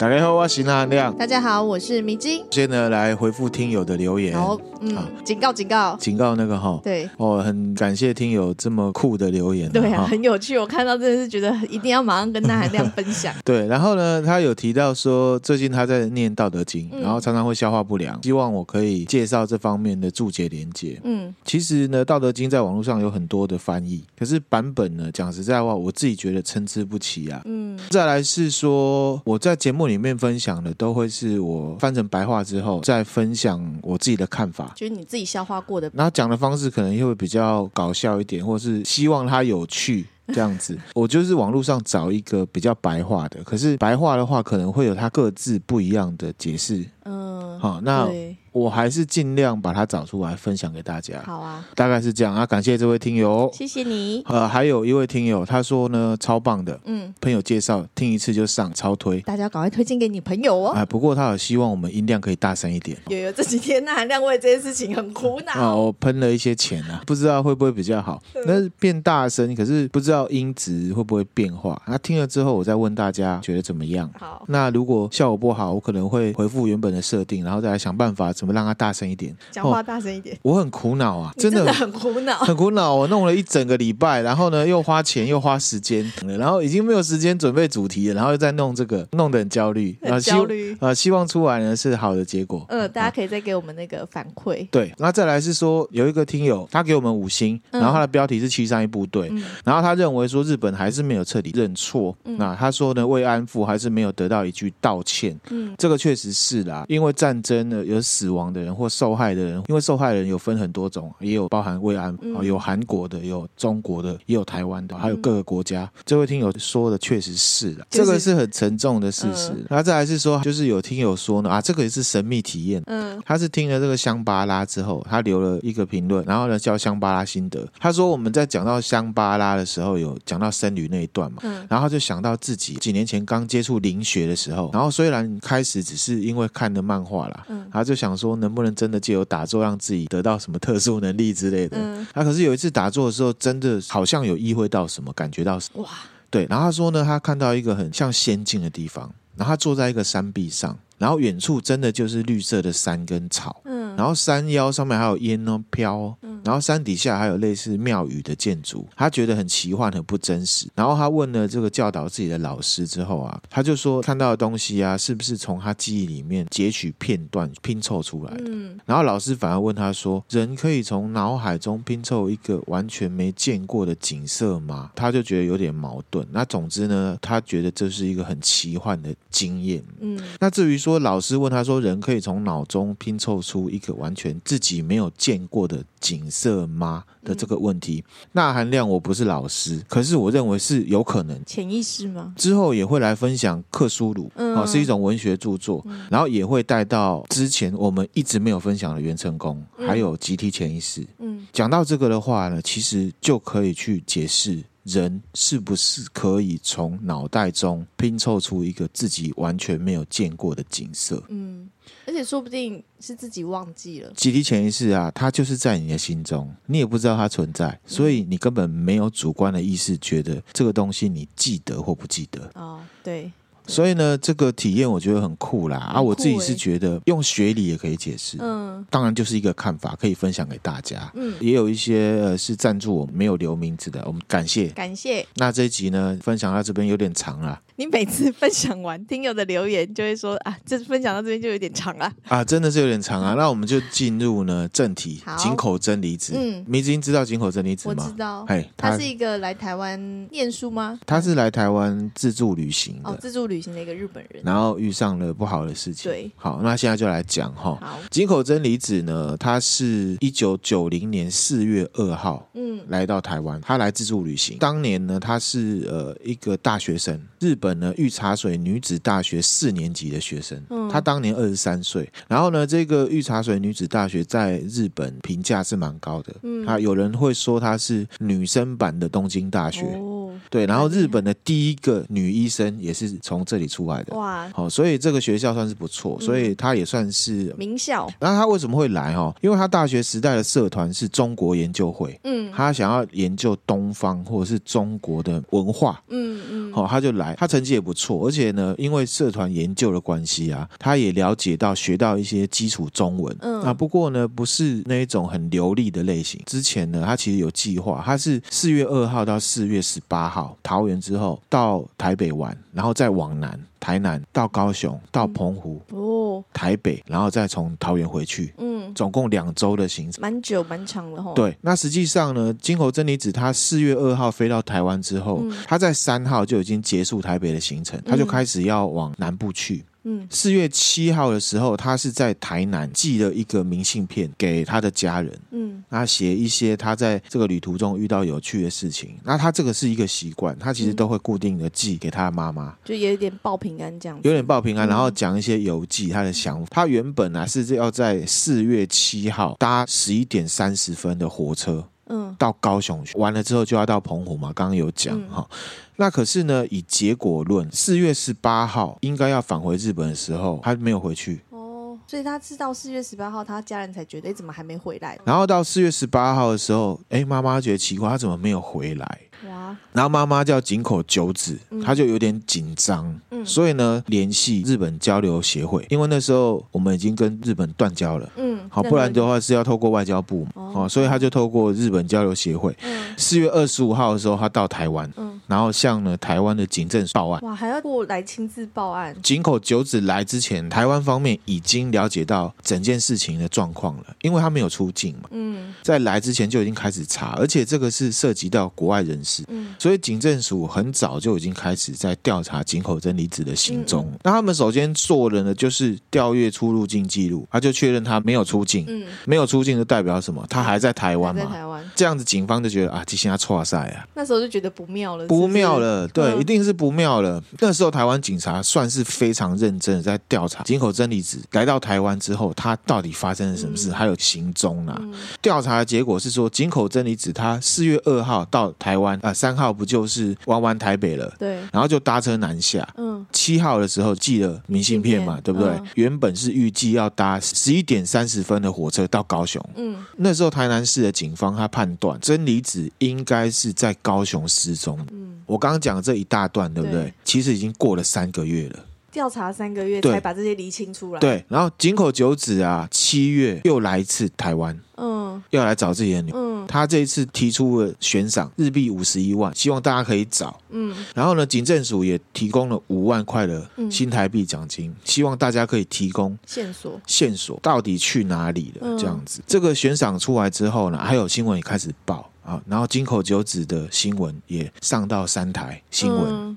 大家好，我是韩亮。大家好，我是迷津。先呢，来回复听友的留言。好，嗯，警告，警告，警告那个哈。对，哦，很感谢听友这么酷的留言。对啊，很有趣，我看到真的是觉得一定要马上跟大家这样分享。对，然后呢，他有提到说，最近他在念《道德经》，然后常常会消化不良，希望我可以介绍这方面的注解连接。嗯，其实呢，《道德经》在网络上有很多的翻译，可是版本呢，讲实在话，我自己觉得参差不齐啊。嗯，再来是说我在节目里面分享的都会是我翻成白话之后再分享我自己的看法，就是你自己消化过的。然后讲的方式可能又会比较搞笑一点，或是希望它有趣这样子。我就是网络上找一个比较白话的，可是白话的话可能会有它各自不一样的解释。嗯，好，那。我还是尽量把它找出来分享给大家。好啊，大概是这样啊。感谢这位听友，谢谢你。呃，还有一位听友，他说呢，超棒的，嗯，朋友介绍听一次就上，超推，大家赶快推荐给你朋友哦。哎，不过他有希望我们音量可以大声一点。有有，这几天那含量为这件事情很苦恼。啊，我喷了一些钱啊，不知道会不会比较好。那变大声，可是不知道音质会不会变化。那听了之后，我再问大家觉得怎么样？好。那如果效果不好，我可能会回复原本的设定，然后再来想办法怎么让它大声一点。讲话大声一点，我很苦恼啊，真的，很苦恼，很苦恼。我弄了一整个礼拜，然后呢，又花钱又花时间，然后已经没有时间准备主题了，然后又在弄这个，弄得很焦虑，很焦虑啊！希望出来呢是好的结果。嗯，大家可以再给我们那个反馈。对，那再来是说有一个听友，他给我们五星，然后他的标题是七三一部队，嗯、然后他认为说日本还是没有彻底认错。嗯、那他说呢，慰安妇还是没有得到一句道歉。嗯，这个确实是啦，因为战争呢有死亡的人或受害的人，因为受害人有分很多种，也有包含慰安，嗯、有韩国的，有中国的，也有台湾的，还有各个国家。嗯、这位听友说的确实是的，就是、这个是很沉重的事实。那、呃、再来是说，就是有听友说呢，啊，这个也是神秘体验。嗯，他是听了这个香巴拉之后，他留了一个评论，然后呢叫香巴拉心得。他说我们在讲到香巴拉的时候，有讲到僧侣那一段嘛，嗯、然后就想到自己几年前刚接触灵学的时候，然后虽然开始只是因为看的漫画啦，嗯，他就想说能不能真的借由打坐让自己得到什么特殊能力之类的。嗯，啊，可是有一次打坐的时候，真的好像有意会到什么，感觉到什么。哇，对。然后他说呢，他看到一个很像仙境的地方，然后他坐在一个山壁上，然后远处真的就是绿色的山跟草。嗯，然后山腰上面还有烟哦飘哦。然后山底下还有类似庙宇的建筑，他觉得很奇幻，很不真实。然后他问了这个教导自己的老师之后啊，他就说看到的东西啊，是不是从他记忆里面截取片段拼凑出来的？嗯。然后老师反而问他说：“人可以从脑海中拼凑一个完全没见过的景色吗？”他就觉得有点矛盾。那总之呢，他觉得这是一个很奇幻的经验。嗯。那至于说老师问他说：“人可以从脑中拼凑出一个完全自己没有见过的景色吗？的这个问题，那含量我不是老师，可是我认为是有可能潜意识吗？之后也会来分享克苏鲁，嗯、哦，是一种文学著作，嗯、然后也会带到之前我们一直没有分享的元成功，嗯、还有集体潜意识。嗯，讲到这个的话呢，其实就可以去解释人是不是可以从脑袋中拼凑出一个自己完全没有见过的景色。嗯。而且说不定是自己忘记了。集体潜意识啊，它就是在你的心中，你也不知道它存在，所以你根本没有主观的意识，觉得这个东西你记得或不记得。哦，对。所以呢，这个体验我觉得很酷啦，啊！我自己是觉得用学理也可以解释，嗯，当然就是一个看法，可以分享给大家。嗯，也有一些呃是赞助我没有留名字的，我们感谢感谢。那这一集呢，分享到这边有点长了。你每次分享完听友的留言，就会说啊，这分享到这边就有点长了啊，真的是有点长啊。那我们就进入呢正题，井口真理子。嗯，迷津知道井口真理子吗？我知道。嘿，他是一个来台湾念书吗？他是来台湾自助旅行的。哦，自助旅行的一个日本人。然后遇上了不好的事情。对。好，那现在就来讲哈。好。井口真理子呢，她是一九九零年四月二号，嗯，来到台湾。她来自助旅行。当年呢，她是呃一个大学生。日本呢，御茶水。女子大学四年级的学生，嗯、她当年二十三岁。然后呢，这个御茶水女子大学在日本评价是蛮高的。嗯，啊，有人会说她是女生版的东京大学。哦，对，然后日本的第一个女医生也是从这里出来的。哇，好，所以这个学校算是不错，所以她也算是名校。那她为什么会来？哈，因为她大学时代的社团是中国研究会，嗯，她想要研究东方或者是中国的文化，嗯嗯，好，她就来，她成绩也不错，而且呢，因为社团研究的关系啊，她也了解到学到一些基础中文，嗯啊，不过呢，不是那一种很流利的类型。之前呢，她其实有计划，她是四月二号到四月十八号桃园之后到台北玩，然后再往南。台南到高雄到澎湖哦，台北，然后再从桃园回去，嗯，总共两周的行程，蛮久蛮长的吼。对，那实际上呢，金猴真理子他四月二号飞到台湾之后，嗯、他在三号就已经结束台北的行程，他就开始要往南部去。嗯，四月七号的时候，他是在台南寄了一个明信片给他的家人。嗯，他写一些他在这个旅途中遇到有趣的事情。那他这个是一个习惯，他其实都会固定的寄给他的妈妈，就有一点报平安这样。有点报平安，然后讲一些游记，他的想法。他原本呢是要在四月七号搭十一点三十分的火车。嗯，到高雄去完了之后就要到澎湖嘛，刚刚有讲哈。嗯、那可是呢，以结果论，四月十八号应该要返回日本的时候，他没有回去。哦，所以他知道四月十八号，他家人才觉得，哎，怎么还没回来？然后到四月十八号的时候，哎，妈妈觉得奇怪，他怎么没有回来？哇！然后妈妈叫井口久子，她就有点紧张，嗯、所以呢，联系日本交流协会，因为那时候我们已经跟日本断交了，嗯，好，不然的话是要透过外交部嘛，哦，所以他就透过日本交流协会，四、嗯、月二十五号的时候，他到台湾，嗯，然后向呢台湾的警政报案，哇，还要过来亲自报案。井口久子来之前，台湾方面已经了解到整件事情的状况了，因为他没有出境嘛，嗯，在来之前就已经开始查，而且这个是涉及到国外人士，嗯，所以警政署很早就已经开始在调查井口真理子的行踪。嗯、那他们首先做的呢，就是调阅出入境记录，他就确认他没有出境。嗯，没有出境就代表什么？他还在台湾嘛？在台湾。这样子，警方就觉得啊，这现在错赛啊。那时候就觉得不妙了是不是？不妙了，对，嗯、一定是不妙了。那时候台湾警察算是非常认真的在调查井口真理子来到台湾之后，他到底发生了什么事，嗯、还有行踪啊。嗯、调查的结果是说，井口真理子他四月二号到台湾啊，三号不就是玩完台北了？对，然后就搭车南下。嗯，七号的时候寄了明信片嘛，对不对？嗯、原本是预计要搭十一点三十分的火车到高雄。嗯，那时候台南市的警方他判断真理子应该是在高雄失踪。嗯，我刚刚讲的这一大段，对不对？对，其实已经过了三个月了。调查三个月才把这些厘清出来。对，然后井口九子啊，七月又来一次台湾，嗯，要来找自己的女，嗯，他这一次提出了悬赏日币五十一万，希望大家可以找，嗯，然后呢，警政署也提供了五万块的新台币奖金，希望大家可以提供线索，线索到底去哪里了？这样子，这个悬赏出来之后呢，还有新闻也开始报啊，然后井口九子的新闻也上到三台新闻。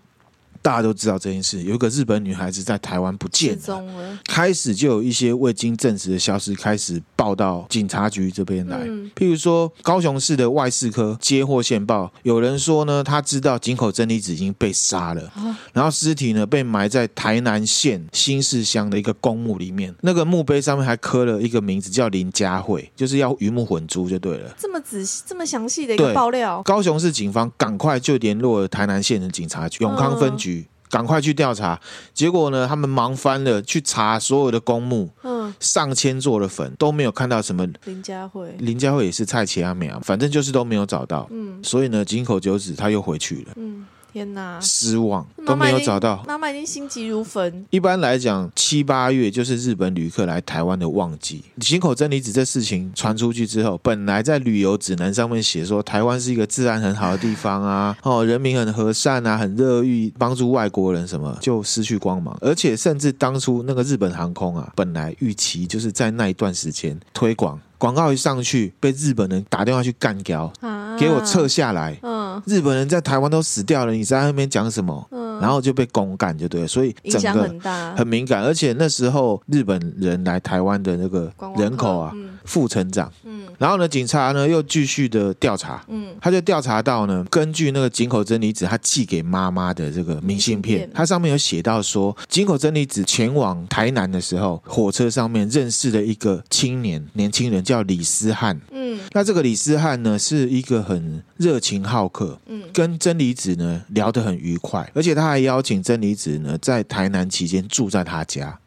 大家都知道这件事，有一个日本女孩子在台湾不见了，了开始就有一些未经证实的消息开始报到警察局这边来。嗯、譬如说，高雄市的外事科接获线报，有人说呢，他知道井口真理子已经被杀了，啊、然后尸体呢被埋在台南县新市乡的一个公墓里面，那个墓碑上面还刻了一个名字叫林佳慧，就是要鱼目混珠就对了。这么仔细、这么详细的一个爆料，高雄市警方赶快就联络了台南县的警察局永康分局。嗯赶快去调查，结果呢？他们忙翻了，去查所有的公墓，嗯，上千座的坟都没有看到什么林家慧，林家慧也是蔡奇阿美啊，反正就是都没有找到，嗯，所以呢，井口九子他又回去了，嗯。天呐，失望都没有找到，妈妈已经心急如焚。一般来讲，七八月就是日本旅客来台湾的旺季。井口真理子这事情传出去之后，本来在旅游指南上面写说台湾是一个治安很好的地方啊，哦，人民很和善啊，很乐意帮助外国人，什么就失去光芒。而且甚至当初那个日本航空啊，本来预期就是在那一段时间推广。广告一上去，被日本人打电话去干掉，啊、给我撤下来。嗯，日本人在台湾都死掉了，你在那边讲什么？嗯，然后就被公干，就对了，所以整个很大，很敏感。而且那时候日本人来台湾的那个人口啊，负成长。嗯，然后呢，警察呢又继续的调查。嗯，他就调查到呢，根据那个井口真理子他寄给妈妈的这个明信片，它上面有写到说，井口真理子前往台南的时候，火车上面认识了一个青年年轻人，叫李思翰。嗯，那这个李思翰呢，是一个很热情好客。嗯，跟真理子呢聊得很愉快，而且他还邀请真理子呢在台南期间住在他家。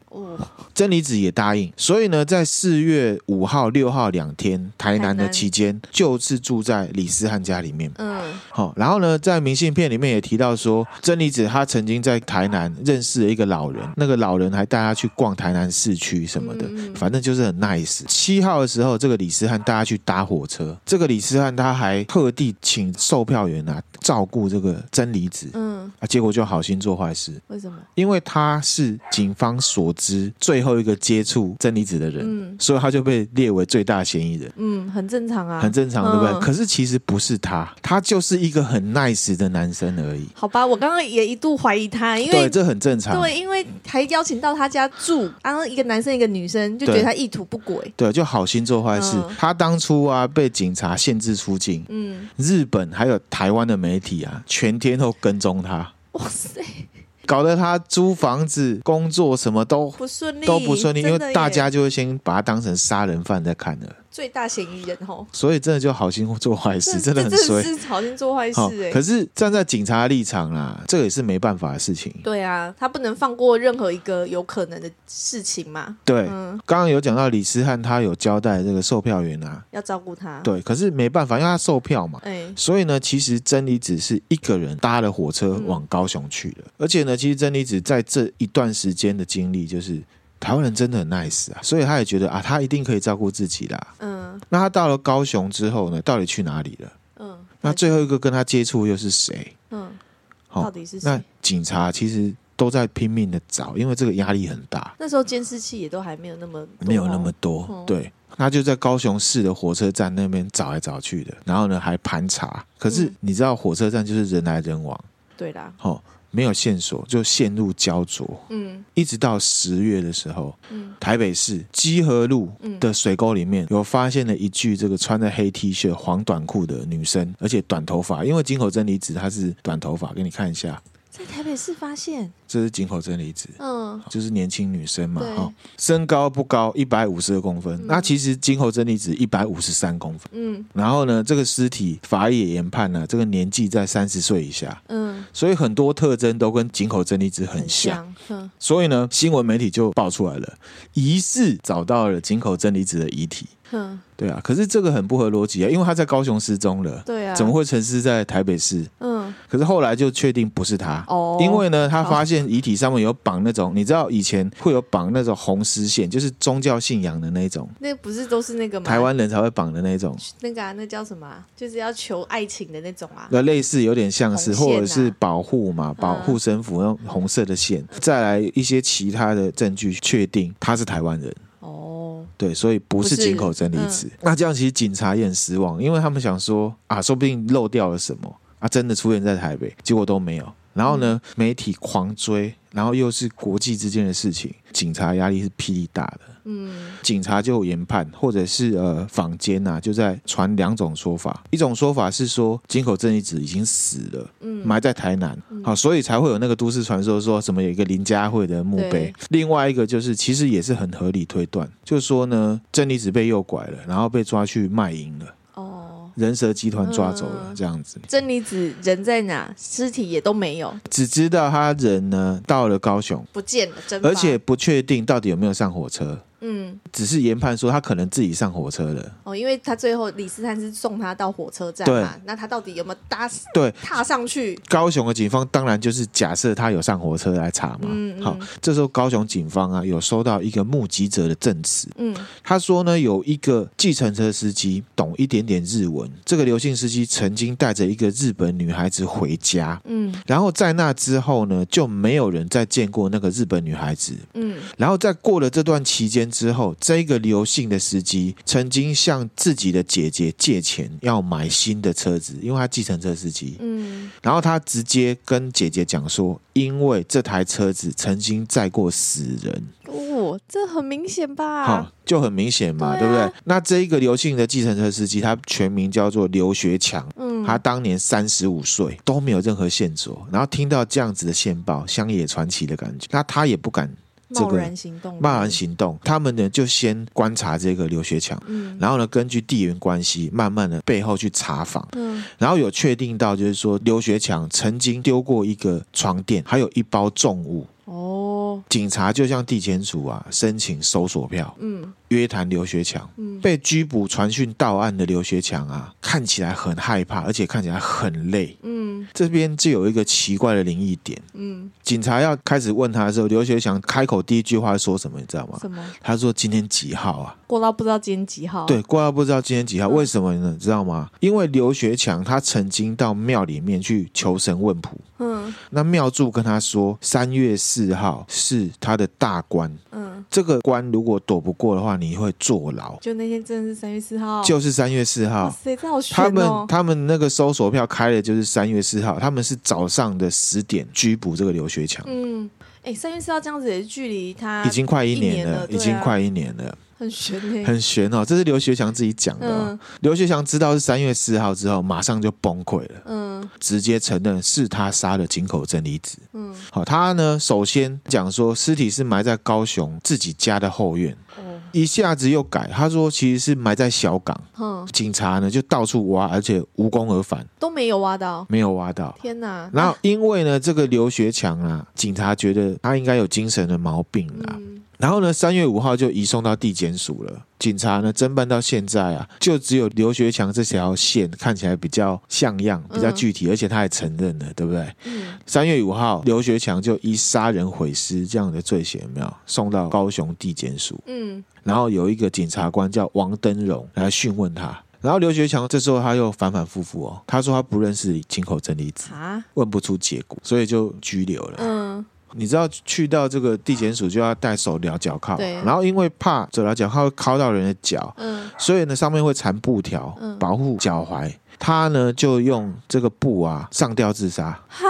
真理子也答应，所以呢，在四月五号、六号两天台南的期间，就是住在李思翰家里面。嗯，好，然后呢，在明信片里面也提到说，真理子她曾经在台南认识了一个老人，那个老人还带她去逛台南市区什么的，反正就是很 nice。七号的时候，这个李思翰带她去搭火车，这个李思翰他还特地请售票员啊照顾这个真理子。嗯，啊，结果就好心做坏事。为什么？因为他是警方所知最后一个接触真理子的人，嗯，所以他就被列为最大嫌疑人。嗯，很正常啊，很正常，对不对？嗯，可是其实不是他，他就是一个很 nice 的男生而已。好吧，我刚刚也一度怀疑他，因为对，这很正常。对，因为还邀请到他家住，然后一个男生一个女生，就觉得他意图不轨。对，就好心做坏事。嗯，他当初啊被警察限制出境，嗯，日本还有台湾的媒体啊，全天候跟踪他。哇塞！搞得他租房子、工作什么都不顺利，都不顺利，因为大家就会先把他当成杀人犯在看了。最大嫌疑人哦，所以真的就好心做坏事，真的很衰。是好心做坏事哎、欸，可是站在警察的立场啦，这个也是没办法的事情。对啊，他不能放过任何一个有可能的事情嘛。对，嗯、刚刚有讲到李思翰，他有交代这个售票员啊，要照顾他。对，可是没办法，因为他售票嘛。哎，所以呢，其实真理子是一个人搭了火车往高雄去的，嗯、而且呢，其实真理子在这一段时间的经历就是。台湾人真的很 nice 啊，所以他也觉得啊，他一定可以照顾自己啦。嗯，那他到了高雄之后呢，到底去哪里了？嗯，那最后一个跟他接触又是谁？嗯，好，到底是？那警察其实都在拼命的找，因为这个压力很大。那时候监视器也都还没有那么没有那么多，嗯、对，那就在高雄市的火车站那边找来找去的，然后呢还盘查。可是你知道火车站就是人来人往，对啦，好。没有线索就陷入焦灼，嗯，一直到十月的时候，嗯，台北市基河路的水沟里面有发现了一具这个穿着黑 T 恤、黄短裤的女生，而且短头发，因为金口真理子她是短头发，给你看一下。在台北市发现，这是井口真理子，嗯，就是年轻女生嘛，哈，身高不高，一百五十二公分。嗯、那其实井口真理子一百五十三公分，嗯，然后呢，这个尸体法医也研判呢，这个年纪在三十岁以下，嗯，所以很多特征都跟井口真理子很像，很像，嗯，所以呢，新闻媒体就爆出来了，疑似找到了井口真理子的遗体。嗯，对啊，可是这个很不合逻辑啊，因为他在高雄失踪了，对啊，怎么会沉尸在台北市？嗯，可是后来就确定不是他。哦，因为呢，他发现遗体上面有绑那种，你知道以前会有绑那种红丝线，就是宗教信仰的那种，那不是都是那个吗？台湾人才会绑的那种，那个啊，那叫什么？就是要求爱情的那种啊，那类似有点像是，或者是保护嘛，保护身符那种红色的线，再来一些其他的证据，确定他是台湾人。对，所以不是井口真理子。嗯、那这样其实警察也很失望，因为他们想说啊，说不定漏掉了什么啊，真的出现在台北，结果都没有。然后呢，嗯、媒体狂追，然后又是国际之间的事情，警察压力是霹雳大的。嗯，警察就研判，或者是呃坊间呐、啊，就在传两种说法。一种说法是说金口真理子已经死了，嗯，埋在台南，好、嗯，所以才会有那个都市传说，说什么有一个林家慧的墓碑。另外一个就是，其实也是很合理推断，就是说呢，真理子被诱拐了，然后被抓去卖淫了。哦，人蛇集团抓走了，这样子。真理子人在哪？尸体也都没有，只知道他人呢到了高雄，不见了，真而且不确定到底有没有上火车。嗯，只是研判说他可能自己上火车了。哦，因为他最后李思翰是送他到火车站嘛，那他到底有没有搭对。踏上去？高雄的警方当然就是假设他有上火车来查嘛。嗯，嗯。好，这时候高雄警方啊有收到一个目击者的证词，嗯，他说呢有一个计程车司机懂一点点日文，这个刘姓司机曾经带着一个日本女孩子回家，嗯，然后在那之后呢就没有人再见过那个日本女孩子，嗯，然后在过了这段期间。间之后，这个刘姓的司机曾经向自己的姐姐借钱要买新的车子，因为他计程车司机。嗯，然后他直接跟姐姐讲说，因为这台车子曾经载过死人。哦，这很明显吧？好，就很明显嘛，对，啊、对不对？那这一个刘姓的计程车司机，他全名叫做刘学强。嗯，他当年三十五岁，都没有任何线索。然后听到这样子的线报，乡野传奇的感觉，那他也不敢。贸然行动，贸然行动。他们呢，就先观察这个刘学强，嗯，然后呢，根据地缘关系，慢慢的背后去查访，嗯，然后有确定到，就是说刘学强曾经丢过一个床垫，还有一包重物。哦，警察就向地检署啊申请搜索票，嗯，约谈刘学强，嗯，被拘捕传讯到案的刘学强啊，看起来很害怕，而且看起来很累，嗯，这边就有一个奇怪的灵异点，嗯，警察要开始问他的时候，刘学强开口第一句话说什么，你知道吗？什么？他说今天几号啊？过到不知道今天几号？对，过到不知道今天几号？为什么呢？知道吗？因为刘学强他曾经到庙里面去求神问卜，嗯，那庙祝跟他说三月四号是他的大关，嗯，这个关如果躲不过的话，你会坐牢。就那天真的是三月四号，就是三月四号。他们他们那个搜索票开的就是三月四号，他们是早上的十点拘捕这个刘学强。嗯，哎，三月四号这样子也是距离他已经快一年了，已经快一年了。很悬，很悬哦！这是刘学强自己讲的哦。刘学强知道是三月四号之后，马上就崩溃了。嗯，直接承认是他杀了井口真理子。嗯，好，他呢，首先讲说尸体是埋在高雄自己家的后院。一下子又改，他说其实是埋在小港。嗯，警察呢就到处挖，而且无功而返，都没有挖到，没有挖到。天哪！然后因为呢，这个刘学强啊，警察觉得他应该有精神的毛病啊。嗯然后呢，三月五号就移送到地检署了。警察呢侦办到现在啊，就只有刘学强这条线看起来比较像样、比较具体，嗯、而且他还承认了，对不对？三、嗯、月五号，刘学强就以杀人毁尸这样的罪嫌，有没有送到高雄地检署？嗯。然后有一个检察官叫王登荣来讯问他。然后刘学强这时候他又反反复复哦，他说他不认识井口真理子，啊、问不出结果，所以就拘留了。嗯。你知道去到这个地检署就要戴手镣脚铐，对然后因为怕手镣脚铐会铐到人的脚，嗯，所以呢上面会缠布条，嗯，保护脚踝。他呢就用这个布啊上吊自杀。哈。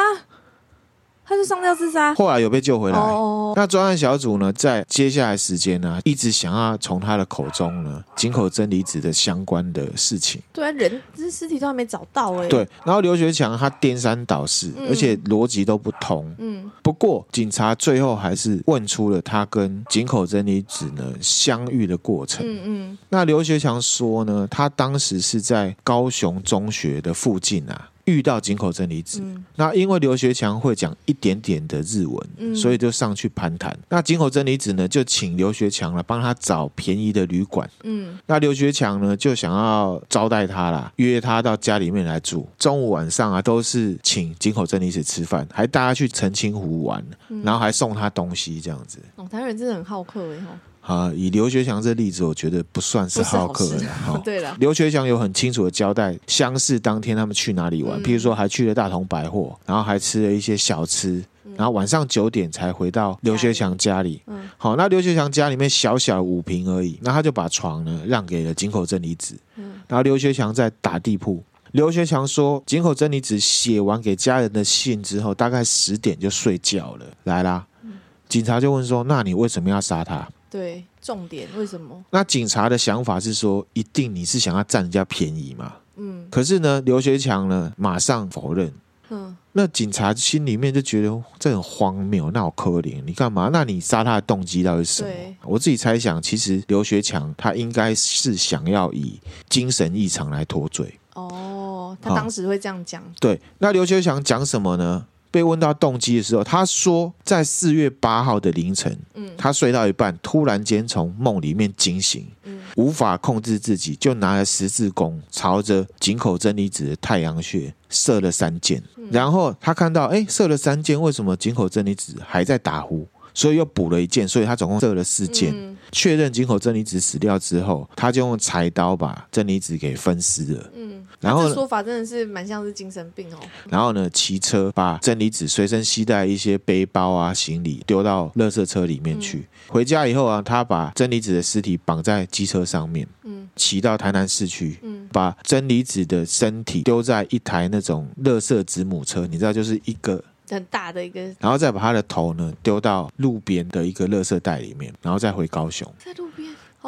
他是上吊自杀，后来有被救回来。Oh. 那专案小组呢，在接下来时间呢，一直想要从他的口中呢，井口真理子的相关的事情。对啊，人这尸体都还没找到哎。对，然后刘学强他颠三倒四，嗯、而且逻辑都不通。嗯。不过警察最后还是问出了他跟井口真理子呢相遇的过程。嗯嗯。那刘学强说呢，他当时是在高雄中学的附近啊。遇到井口真理子，嗯、那因为刘学强会讲一点点的日文，嗯、所以就上去攀谈。那井口真理子呢，就请刘学强来帮他找便宜的旅馆。嗯，那刘学强呢，就想要招待他啦，约他到家里面来住。中午晚上啊，都是请井口真理子吃饭，还带他去澄清湖玩，嗯、然后还送他东西这样子。哦，台湾人真的很好客哎啊，以刘学强这例子，我觉得不算是好客的哈。对了，刘学强有很清楚的交代，相识当天他们去哪里玩，譬如说还去了大同百货，然后还吃了一些小吃，然后晚上九点才回到刘学强家里。嗯，好，那刘学强家里面小小五平而已，那他就把床呢让给了井口真理子。嗯，然后刘学强在打地铺。刘学强说，井口真理子写完给家人的信之后，大概十点就睡觉了。来啦，警察就问说，那你为什么要杀他？对，重点为什么？那警察的想法是说，一定你是想要占人家便宜嘛？嗯。可是呢，刘学强呢，马上否认。嗯。那警察心里面就觉得这很荒谬，那好可怜，你干嘛？那你杀他的动机到底是什么？对我自己猜想，其实刘学强他应该是想要以精神异常来脱罪。哦，他当时会这样讲。对，那刘学强讲什么呢？被问到动机的时候，他说在四月八号的凌晨，嗯，他睡到一半，突然间从梦里面惊醒，嗯，无法控制自己，就拿了十字弓朝着井口真理子的太阳穴射了三箭，嗯，然后他看到，哎，射了三箭，为什么井口真理子还在打呼？所以又补了一箭，所以他总共射了四箭。嗯，确认井口真理子死掉之后，他就用柴刀把真理子给分尸了。嗯，然后说法真的是蛮像是精神病哦。然后呢，骑车把真理子随身携带一些背包啊、行李丢到垃圾车里面去。嗯、回家以后啊，他把真理子的尸体绑在机车上面，嗯，骑到台南市区，嗯，把真理子的身体丢在一台那种垃圾子母车，你知道，就是一个。很大的一个，然后再把他的头呢丢到路边的一个垃圾袋里面，然后再回高雄。在路边，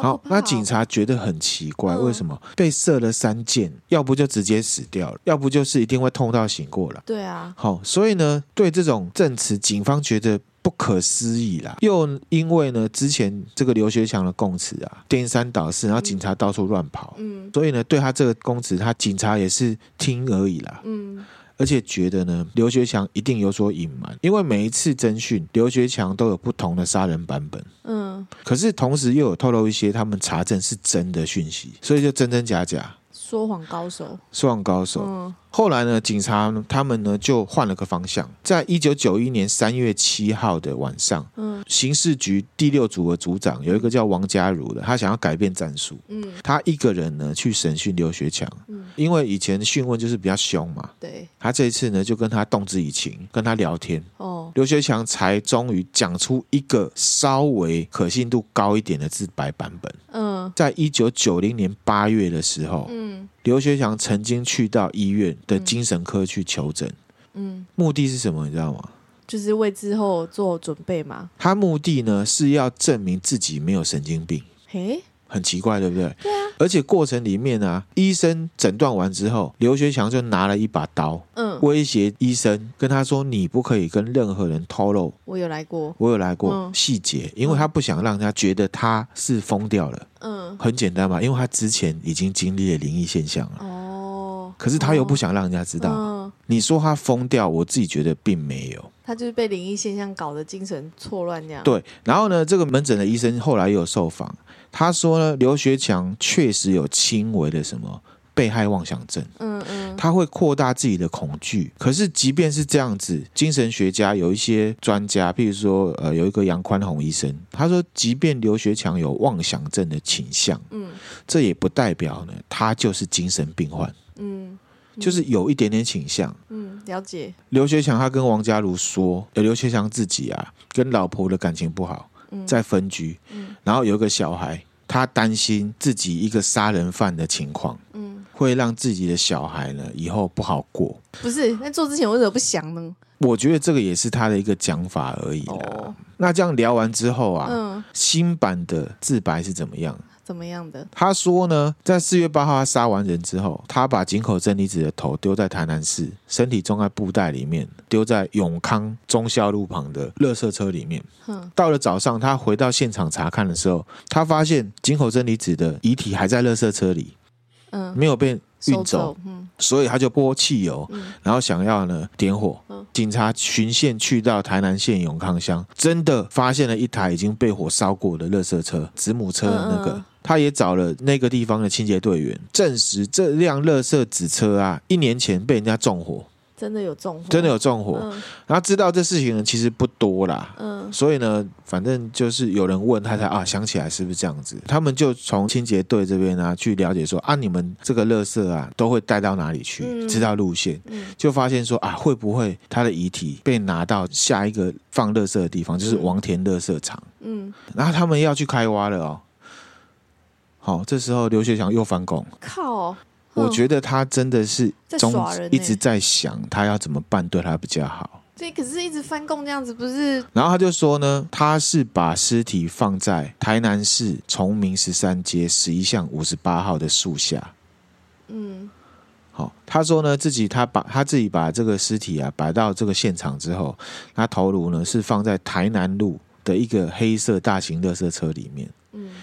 好，好，那警察觉得很奇怪，嗯、为什么被射了三箭，要不就直接死掉了，要不就是一定会痛到醒过来。对啊，好，所以呢，对这种证词，警方觉得不可思议啦。又因为呢，之前这个刘学强的供词啊，颠三倒四，然后警察到处乱跑，嗯，所以呢，对他这个供词，他警察也是听而已啦，嗯。而且觉得呢，刘学强一定有所隐瞒，因为每一次侦讯，刘学强都有不同的杀人版本。嗯，可是同时又有透露一些他们查证是真的讯息，所以就真真假假，说谎高手，说谎高手。嗯。后来呢，警察他们呢就换了个方向，在一九九一年三月七号的晚上，嗯，刑事局第六组的组长有一个叫王家如的，他想要改变战术，嗯，他一个人呢去审讯刘学强，嗯，因为以前讯问就是比较凶嘛，对，他这一次呢就跟他动之以情，跟他聊天，哦，刘学强才终于讲出一个稍微可信度高一点的自白版本，嗯，在一九九零年八月的时候，嗯。刘学强曾经去到医院的精神科去求诊，嗯，目的是什么？你知道吗？就是为之后做准备嘛。他目的呢是要证明自己没有神经病。嘿，很奇怪，对不对？对啊。而且过程里面啊，医生诊断完之后，刘学强就拿了一把刀，嗯，威胁医生，跟他说：“你不可以跟任何人透露我有来过，我有来过细节，因为他不想让人家觉得他是疯掉了。”嗯，很简单嘛，因为他之前已经经历了灵异现象了。哦，可是他又不想让人家知道。嗯，你说他疯掉，我自己觉得并没有。他就是被灵异现象搞得精神错乱这样。对，然后呢，这个门诊的医生后来又有受访。他说呢，刘学强确实有轻微的什么被害妄想症，嗯嗯，他会扩大自己的恐惧。可是即便是这样子，精神学家有一些专家，譬如说，呃，有一个杨宽宏医生，他说，即便刘学强有妄想症的倾向，嗯，这也不代表呢，他就是精神病患，嗯，就是有一点点倾向，嗯，了解。刘学强他跟王家如说，有刘学强自己啊，跟老婆的感情不好。在分居，嗯，然后有一个小孩，他担心自己一个杀人犯的情况，嗯，会让自己的小孩呢以后不好过。不是，那做之前为什么不想呢？我觉得这个也是他的一个讲法而已啦。哦，那这样聊完之后啊，嗯，新版的自白是怎么样？怎么样的？他说呢，在四月八号他杀完人之后，他把井口真理子的头丢在台南市，身体装在布袋里面，丢在永康忠孝路旁的垃圾车里面。嗯，到了早上，他回到现场查看的时候，他发现井口真理子的遗体还在垃圾车里，嗯，没有被运走。嗯，所以他就泼汽油，然后想要呢点火。嗯，警察巡线去到台南县永康乡，真的发现了一台已经被火烧过的垃圾车，子母车的那个。嗯他也找了那个地方的清洁队员，证实这辆垃圾纸车啊，一年前被人家纵火，真的有纵火，真的有纵火。嗯、然后知道这事情呢，其实不多啦。嗯，所以呢，反正就是有人问他才啊，想起来是不是这样子？他们就从清洁队这边啊去了解说啊，你们这个垃圾啊都会带到哪里去？嗯、知道路线，嗯、就发现说啊，会不会他的遗体被拿到下一个放垃圾的地方，就是王田垃圾场？嗯，然后他们要去开挖了哦。好，这时候刘学强又翻供。靠！我觉得他真的是中一直在想他要怎么办对他比较好。这可是一直翻供这样子，不是？然后他就说呢，他是把尸体放在台南市崇明十三街十一巷五十八号的树下。嗯，好，他说呢，自己他把他自己把这个尸体啊摆到这个现场之后，他头颅呢是放在台南路的一个黑色大型垃圾车里面。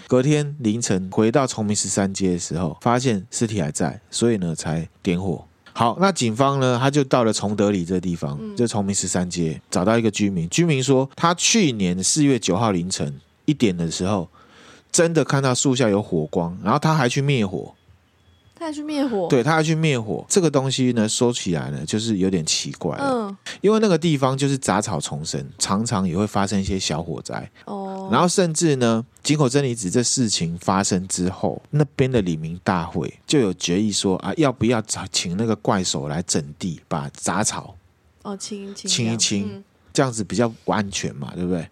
隔天凌晨回到崇明十三街的时候，发现尸体还在，所以呢才点火。好，那警方呢他就到了崇德里这个地方，嗯、就崇明十三街找到一个居民，居民说他去年四月九号凌晨一点的时候，真的看到树下有火光，然后他还去灭火。他还去灭火，对，他还去灭火。这个东西呢，说起来呢，就是有点奇怪了。嗯，因为那个地方就是杂草丛生，常常也会发生一些小火灾。然后甚至呢，井口真理子这事情发生之后，那边的里民大会就有决议说啊，要不要找请那个怪手来整地，把杂草哦清清清一清，嗯，这样子比较不安全嘛，对不对？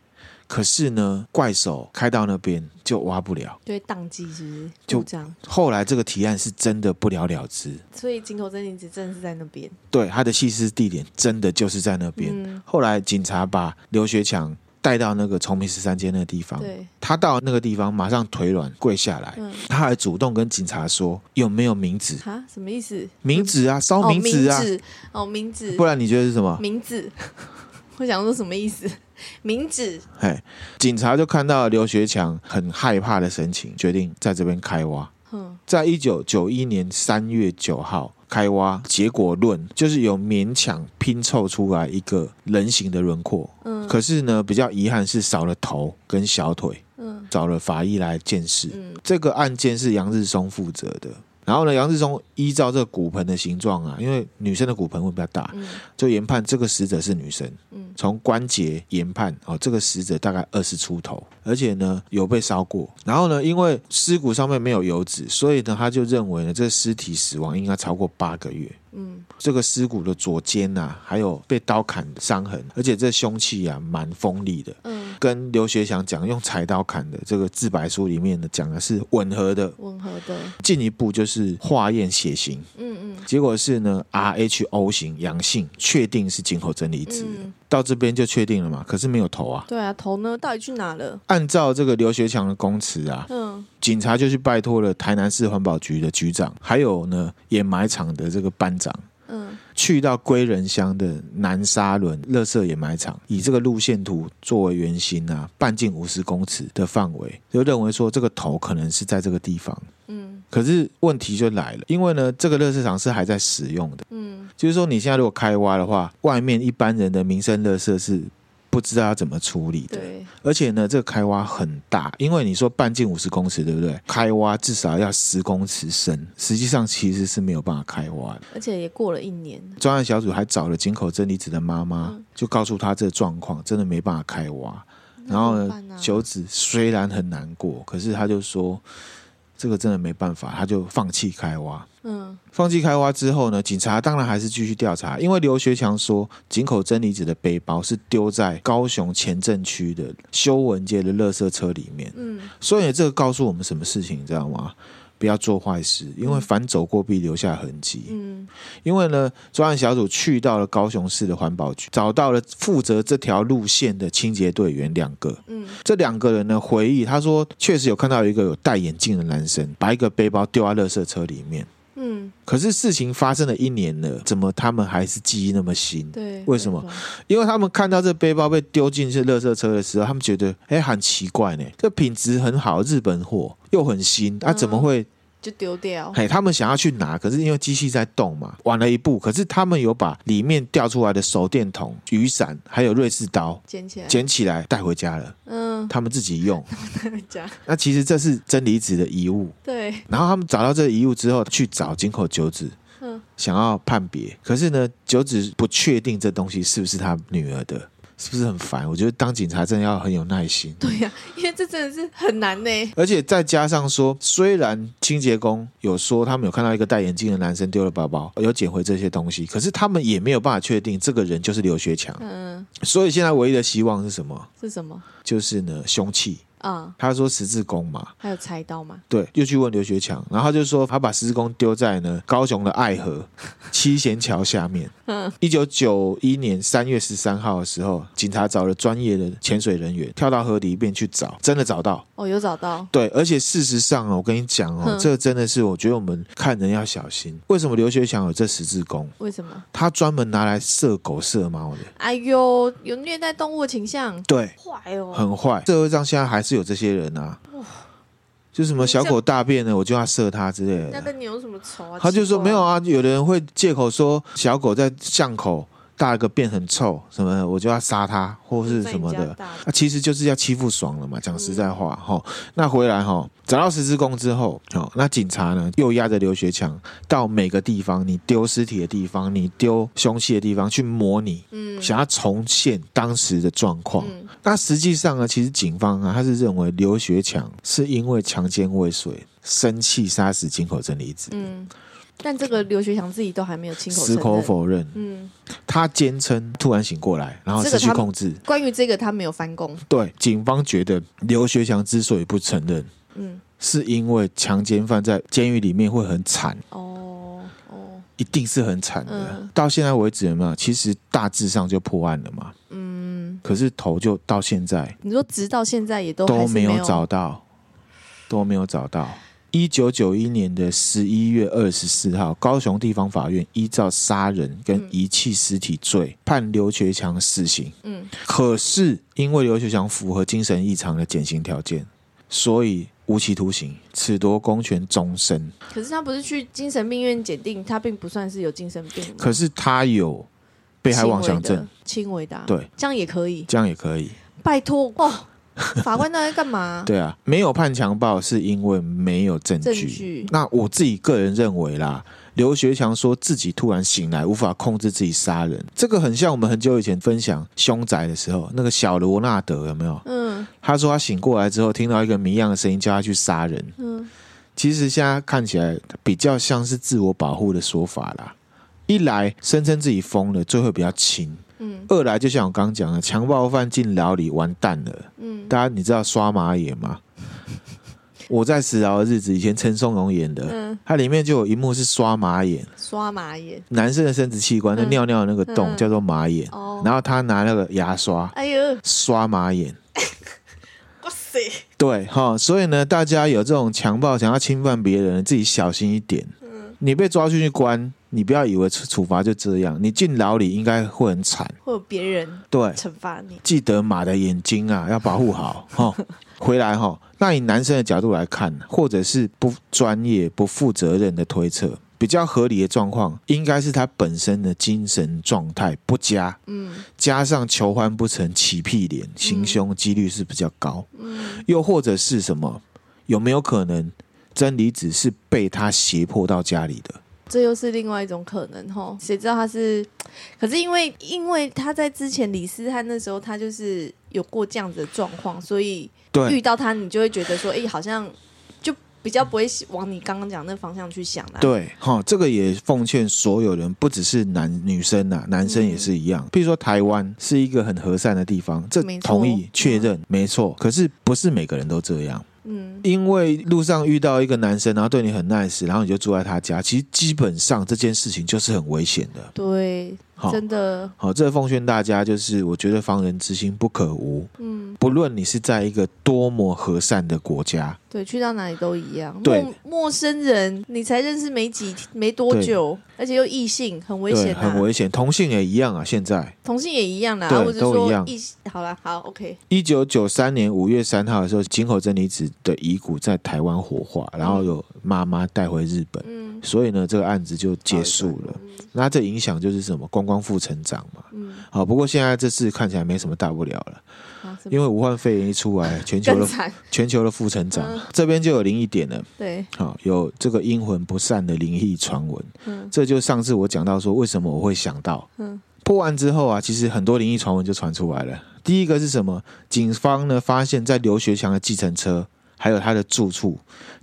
可是呢，怪手开到那边就挖不了，对，宕机是不是？就这样。后来这个提案是真的不了了之。所以井口真理子真的是在那边。对，他的弃尸地点真的就是在那边。嗯、后来警察把刘学强带到那个崇明十三街那个地方，对，他到那个地方马上腿软跪下来，嗯、他还主动跟警察说有没有名字啊？什么意思？名字啊，烧名字啊？哦，名字、哦。不然你觉得是什么？名字。我想说什么意思？名字。哎，警察就看到刘学强很害怕的神情，决定在这边开挖。嗯，在一九九一年三月九号开挖，结果论就是有勉强拼凑出来一个人形的轮廓。嗯，可是呢，比较遗憾是少了头跟小腿。嗯，找了法医来鉴识。嗯，这个案件是杨日松负责的。然后呢，杨志忠依照这个骨盆的形状啊，因为女生的骨盆会比较大，嗯、就研判这个死者是女生。嗯、从关节研判哦，这个死者大概二十出头，而且呢有被烧过。然后呢，因为尸骨上面没有油脂，所以呢他就认为呢这个尸体死亡应该超过八个月。嗯，这个尸骨的左肩呐、啊，还有被刀砍的伤痕，而且这凶器啊蛮锋利的。嗯，跟刘学强讲用柴刀砍的这个自白书里面呢讲的是吻合的。吻合的。进一步就是化验血型。嗯嗯。结果是呢，Rho 型阳性，确定是井口真理子。嗯、到这边就确定了嘛？可是没有头啊。对啊，头呢？到底去哪了？按照这个刘学强的供词啊，嗯，警察就去拜托了台南市环保局的局长，还有呢掩埋场的这个班长。嗯，去到归仁乡的南沙仑垃圾掩埋场，以这个路线图作为圆心啊，半径五十公尺的范围，就认为说这个头可能是在这个地方。嗯，可是问题就来了，因为呢，这个垃圾场是还在使用的。嗯，就是说你现在如果开挖的话，外面一般人的民生垃圾是。不知道要怎么处理的，对，而且呢，这个开挖很大，因为你说半径五十公尺，对不对？开挖至少要十公尺深，实际上其实是没有办法开挖的。而且也过了一年，专案小组还找了井口真理子的妈妈，嗯、就告诉他这个状况，真的没办法开挖。啊、然后呢，九子虽然很难过，可是他就说。这个真的没办法，他就放弃开挖。嗯，放弃开挖之后呢，警察当然还是继续调查，因为刘学强说井口真理子的背包是丢在高雄前镇区的修文街的垃圾车里面。嗯，所以这个告诉我们什么事情，你知道吗？不要做坏事，因为反走过必留下痕迹。嗯，因为呢，专案小组去到了高雄市的环保局，找到了负责这条路线的清洁队员两个。嗯，这两个人呢回忆，他说确实有看到一个有戴眼镜的男生把一个背包丢在垃圾车里面。嗯，可是事情发生了一年了，怎么他们还是记忆那么新？对，为什么？因为他们看到这背包被丢进去垃圾车的时候，他们觉得哎，很奇怪呢，这品质很好，日本货又很新，他、啊、怎么会？就丢掉。嘿，他们想要去拿，可是因为机器在动嘛，晚了一步。可是他们有把里面掉出来的手电筒、雨伞还有瑞士刀捡起来，捡起来带回家了。嗯，他们自己用。带回家。那其实这是真理子的遗物。对。然后他们找到这个遗物之后，去找井口九子，嗯，想要判别。可是呢，九子不确定这东西是不是他女儿的。是不是很烦？我觉得当警察真的要很有耐心。对呀、啊，因为这真的是很难呢。而且再加上说，虽然清洁工有说他们有看到一个戴眼镜的男生丢了包包，有捡回这些东西，可是他们也没有办法确定这个人就是刘学强。嗯。所以现在唯一的希望是什么？是什么？就是呢，凶器。啊，他说十字弓嘛，还有柴刀嘛？对，又去问刘学强，然后他就说他把十字弓丢在呢高雄的爱河 七贤桥下面。嗯，一九九一年三月十三号的时候，警察找了专业的潜水人员跳到河里边去找，真的找到。哦，有找到。对，而且事实上哦，我跟你讲哦，嗯、这个真的是我觉得我们看人要小心。为什么刘学强有这十字弓？为什么？他专门拿来射狗射猫的。哎呦，有虐待动物的倾向。对，坏哦，很坏。社会上现在还是有这些人啊，就什么小狗大便呢，我就要射它之类的。那跟你有什么仇啊？他就说没有啊，有的人会借口说小狗在巷口大个变很臭什么，我就要杀他或是什么的，啊，其实就是要欺负爽了嘛。讲实在话，哈、嗯，那回来哈，找到十字弓之后，哦，那警察呢又压着刘学强到每个地方，你丢尸体的地方，你丢凶器的地方去模拟，嗯，想要重现当时的状况。嗯、那实际上呢，其实警方啊，他是认为刘学强是因为强奸未遂，生气杀死井口真理子。嗯。但这个刘学强自己都还没有亲口矢口否认。嗯，他坚称突然醒过来，然后失去控制。关于这个，他没有翻供。对，警方觉得刘学强之所以不承认，嗯，是因为强奸犯在监狱里面会很惨。哦哦，一定是很惨的。嗯、到现在为止，有没有？其实大致上就破案了嘛。嗯。可是头就到现在，你说直到现在也都都没有找到，都没有找到。一九九一年的十一月二十四号，高雄地方法院依照杀人跟遗弃尸体罪判刘学强死刑。嗯，可是因为刘学强符合精神异常的减刑条件，所以无期徒刑，褫夺公权终身。可是他不是去精神病院检定，他并不算是有精神病。可是他有被害妄想症，轻微的，对，这样也可以，这样也可以。拜托哦。法官在干嘛？对啊，没有判强暴是因为没有证据。证据。那我自己个人认为啦，刘学强说自己突然醒来，无法控制自己杀人，这个很像我们很久以前分享凶宅的时候，那个小罗纳德有没有？嗯。他说他醒过来之后，听到一个谜样的声音，叫他去杀人。嗯。其实现在看起来比较像是自我保护的说法啦。一来声称自己疯了，罪会比较轻。嗯，二来就像我刚刚讲的，强暴犯进牢里完蛋了。嗯，大家你知道刷马眼吗？我在死牢的日子，以前陈松勇演的，嗯，它里面就有一幕是刷马眼。刷马眼，男生的生殖器官，那尿尿的那个洞、嗯、叫做马眼。哦，然后他拿那个牙刷，哎呦，刷马眼。哇塞！对哈，所以呢，大家有这种强暴想要侵犯别人，自己小心一点。嗯，你被抓进去关。你不要以为处处罚就这样，你进牢里应该会很惨，会有别人对惩罚你。记得马的眼睛啊，要保护好 哈。回来哈，那以男生的角度来看，或者是不专业、不负责任的推测，比较合理的状况，应该是他本身的精神状态不佳，嗯，加上求欢不成、起屁脸、行凶几率是比较高，嗯，又或者是什么？有没有可能真理子是被他胁迫到家里的？这又是另外一种可能吼，谁知道他是？可是因为因为他在之前李斯翰那时候，他就是有过这样子的状况，所以遇到他，你就会觉得说，哎，好像就比较不会往你刚刚讲那方向去想啦。对，哈，这个也奉劝所有人，不只是男女生呐，男生也是一样。比如说台湾是一个很和善的地方，这同意确认没错。可是不是每个人都这样。嗯，因为路上遇到一个男生，然后对你很 nice，然后你就住在他家，其实基本上这件事情就是很危险的。对。真的好，这奉劝大家就是，我觉得防人之心不可无。嗯，不论你是在一个多么和善的国家，对，去到哪里都一样。对，陌，陌生人你才认识没几没多久，而且又异性，很危险，很危险。同性也一样啊，现在同性也一样啦，对，或者说都一样。异好了，好，OK。一九九三年五月三号的时候，井口真理子的遗骨在台湾火化，然后有妈妈带回日本。嗯，所以呢，这个案子就结束了。嗯，那这影响就是什么？光光复成长嘛，嗯，好，不过现在这次看起来没什么大不了了，啊、因为武汉肺炎一出来，全球的全球的负成长，嗯、这边就有灵异点了，对，好，有这个阴魂不散的灵异传闻，嗯，这就上次我讲到说，为什么我会想到，嗯，破案之后啊，其实很多灵异传闻就传出来了。第一个是什么？警方呢发现，在刘学强的计程车还有他的住处，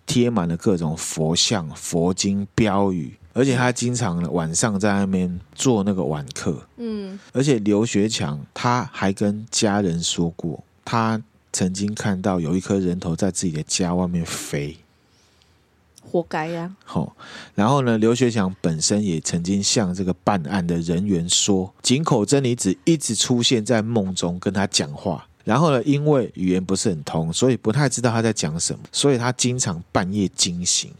贴满了各种佛像、佛经标语。而且他经常晚上在那边做那个晚课，嗯，而且刘学强他还跟家人说过，他曾经看到有一颗人头在自己的家外面飞，活该呀！好，然后呢，刘学强本身也曾经向这个办案的人员说，井口真理子一直出现在梦中跟他讲话，然后呢，因为语言不是很通，所以不太知道他在讲什么，所以他经常半夜惊醒。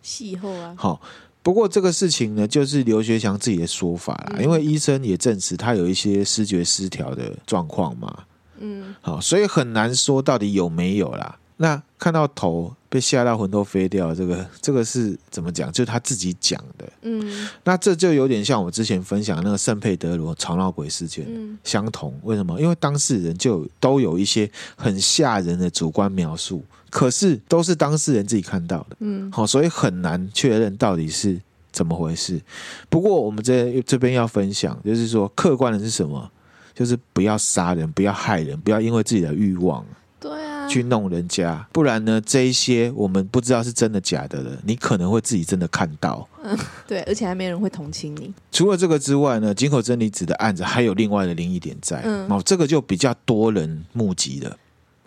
好。不过这个事情呢，就是刘学强自己的说法啦，因为医生也证实他有一些视觉失调的状况嘛。嗯，好，所以很难说到底有没有啦。那看到头被吓到魂都飞掉，这个这个是怎么讲？就是他自己讲的。嗯，那这就有点像我之前分享的那个圣佩德罗吵闹鬼事件，嗯，相同。为什么？因为当事人就都有一些很吓人的主观描述，可是都是当事人自己看到的。嗯，好，所以很难确认到底是怎么回事。不过我们这这边要分享，就是说客观的是什么？就是不要杀人，不要害人，不要因为自己的欲望。去弄人家，不然呢？这一些我们不知道是真的假的了，你可能会自己真的看到。嗯，对，而且还没人会同情你。除了这个之外呢，井口真理子的案子还有另外的灵异点在。嗯，哦，这个就比较多人目击了，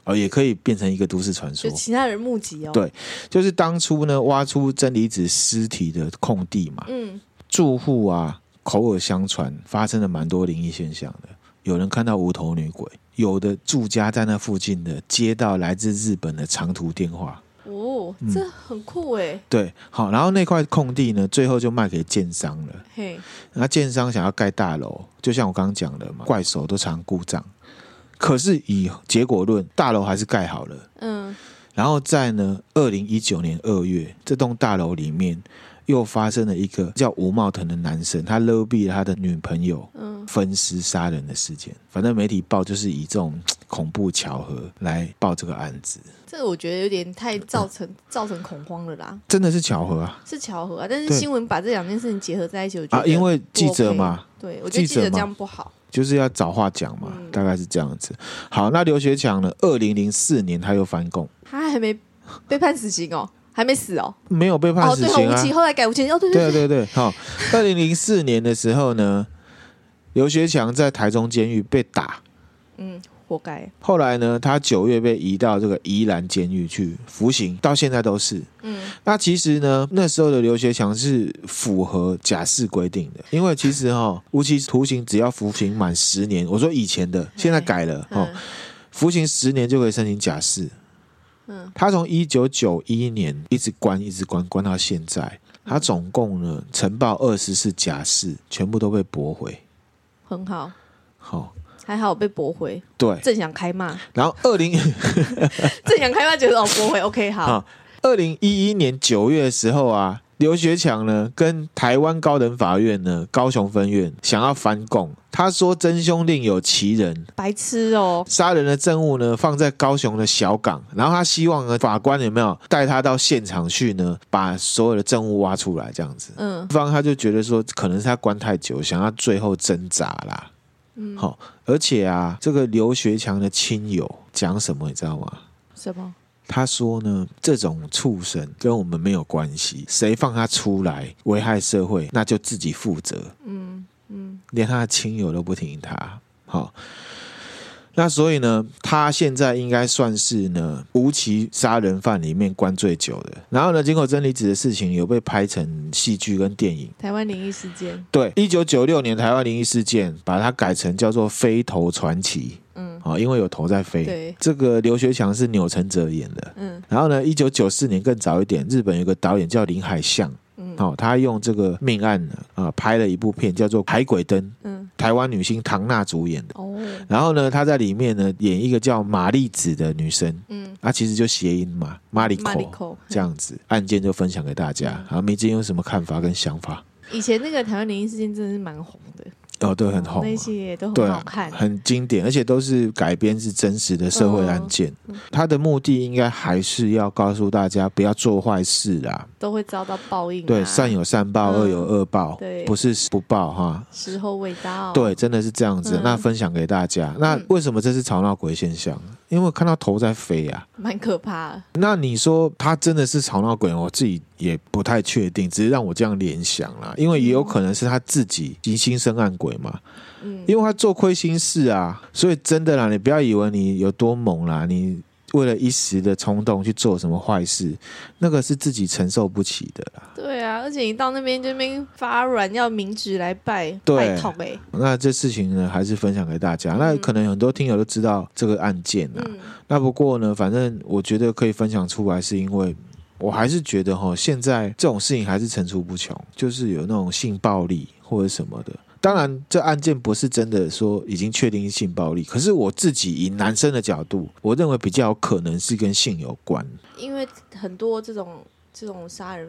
哦，也可以变成一个都市传说。就其他人目击哦。对，就是当初呢，挖出真理子尸体的空地嘛。嗯，住户啊，口耳相传，发生了蛮多灵异现象的。有人看到无头女鬼，有的住家在那附近的接到来自日本的长途电话。哦，这很酷哎、嗯。对，好，然后那块空地呢，最后就卖给建商了。嘿，那建商想要盖大楼，就像我刚刚讲的嘛，怪手都常故障。可是以结果论，大楼还是盖好了。嗯，然后在呢，二零一九年二月，这栋大楼里面。又发生了一个叫吴茂腾的男生，他勒毙了他的女朋友，嗯，分尸杀人的事件。反正媒体报就是以这种恐怖巧合来报这个案子。这个我觉得有点太造成 造成恐慌了啦。真的是巧合啊，是巧合啊。但是新闻把这两件事情结合在一起，我觉得、啊、因为记者嘛，对，我觉得记者这样不好，就是要找话讲嘛，嗯、大概是这样子。好，那刘学强呢？二零零四年他又翻供，他还没被判死刑哦。还没死哦，没有被判死刑啊。哦、对无期，后来改无期。哦，对对对对对，好。二零零四年的时候呢，刘学强在台中监狱被打，嗯，活该。后来呢，他九月被移到这个宜兰监狱去服刑，到现在都是。嗯，那其实呢，那时候的刘学强是符合假释规定的，因为其实哈、哦，无期徒刑只要服刑满十年，我说以前的，现在改了哦，服刑十年就可以申请假释。嗯，他从一九九一年一直关，一直关，关到现在。他总共呢，呈报二十次假释，全部都被驳回。很好，好，还好被驳回。对，正想开骂。然后二零 正想开骂，觉得哦驳回，OK，好。二零一一年九月的时候啊。刘学强呢，跟台湾高等法院呢，高雄分院想要翻供。他说真凶另有其人，白痴哦！杀人的证物呢，放在高雄的小港，然后他希望呢，法官有没有带他到现场去呢，把所有的证物挖出来，这样子。嗯，方他就觉得说，可能是他关太久，想要最后挣扎啦。嗯，好，而且啊，这个刘学强的亲友讲什么，你知道吗？什么？他说呢，这种畜生跟我们没有关系，谁放他出来危害社会，那就自己负责。嗯嗯，连他的亲友都不听他，好。那所以呢，他现在应该算是呢无期杀人犯里面关最久的。然后呢，井口真理子的事情有被拍成戏剧跟电影，《台湾灵异事件》。对，一九九六年《台湾灵异事件》把它改成叫做《飞头传奇》。嗯，啊，因为有头在飞。对，这个刘学强是钮承泽演的。嗯，然后呢，一九九四年更早一点，日本有个导演叫林海象。嗯，好，他用这个命案啊、呃、拍了一部片，叫做《海鬼灯》。嗯，台湾女星唐娜主演的。哦，然后呢，他在里面呢演一个叫玛丽子的女生。嗯，啊，其实就谐音嘛，玛丽口这样子。案件就分享给大家。好，明天有什么看法跟想法？以前那个台湾灵异事件真的是蛮红的。哦，对，很红，那些都很好看，很经典，而且都是改编自真实的社会案件。它的目的应该还是要告诉大家不要做坏事啦，都会遭到报应。对，善有善报，恶有恶报，对，不是不报哈，时候未到。对，真的是这样子。那分享给大家。那为什么这是吵闹鬼现象？因为我看到头在飞啊，蛮可怕的。那你说他真的是吵闹鬼？我自己也不太确定，只是让我这样联想啦。因为也有可能是他自己疑心生暗鬼嘛。嗯，因为他做亏心事啊，所以真的啦，你不要以为你有多猛啦，你。为了一时的冲动去做什么坏事，那个是自己承受不起的啦。对啊，而且你到那边就那边发软，要明纸来拜，拜托哎。那这事情呢，还是分享给大家。嗯、那可能很多听友都知道这个案件啊。嗯、那不过呢，反正我觉得可以分享出来，是因为我还是觉得哈，现在这种事情还是层出不穷，就是有那种性暴力或者什么的。当然，这案件不是真的说已经确定性暴力，可是我自己以男生的角度，我认为比较有可能是跟性有关。因为很多这种这种杀人，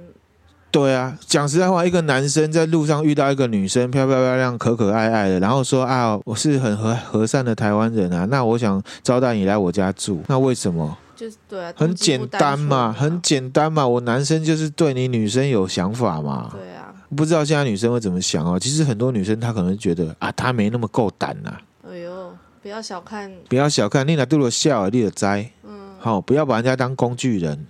对啊，讲实在话，一个男生在路上遇到一个女生漂漂亮亮、可可爱爱的，然后说啊，我是很和和善的台湾人啊，那我想招待你来我家住，那为什么？就是对啊，很简单嘛，很简单嘛，我男生就是对你女生有想法嘛。对啊，不知道现在女生会怎么想哦。其实很多女生她可能觉得啊，她没那么够胆呐。哎呦，不要小看，不要小看，你俩对我笑，你的灾。嗯，好，不要把人家当工具人。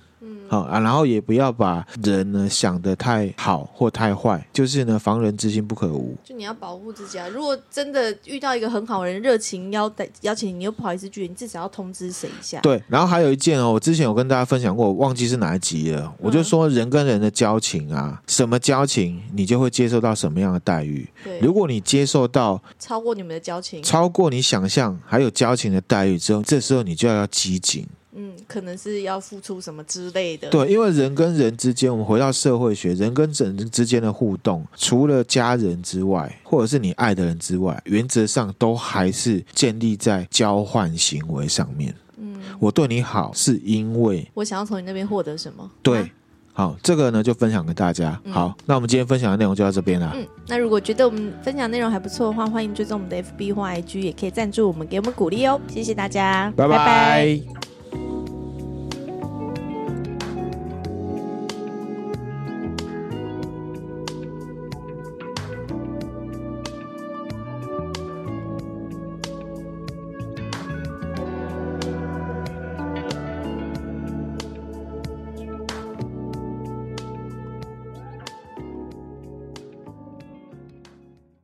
好啊，然后也不要把人呢想得太好或太坏，就是呢防人之心不可无。就你要保护自己啊！如果真的遇到一个很好的人，热情邀待邀请你，你又不好意思拒绝，你至少要通知谁一下。对，然后还有一件哦，我之前有跟大家分享过，我忘记是哪一集了。我就说人跟人的交情啊，什么交情，你就会接受到什么样的待遇。对，如果你接受到超过你们的交情，超过你想象还有交情的待遇之后，这时候你就要要机警。嗯，可能是要付出什么之类的。对，因为人跟人之间，我们回到社会学，人跟人之间的互动，除了家人之外，或者是你爱的人之外，原则上都还是建立在交换行为上面。嗯，我对你好，是因为我想要从你那边获得什么？对。啊好，这个呢就分享给大家。嗯、好，那我们今天分享的内容就到这边了。嗯，那如果觉得我们分享内容还不错的话，欢迎追踪我们的 FB 或 IG，也可以赞助我们，给我们鼓励哦。谢谢大家，拜拜。拜拜。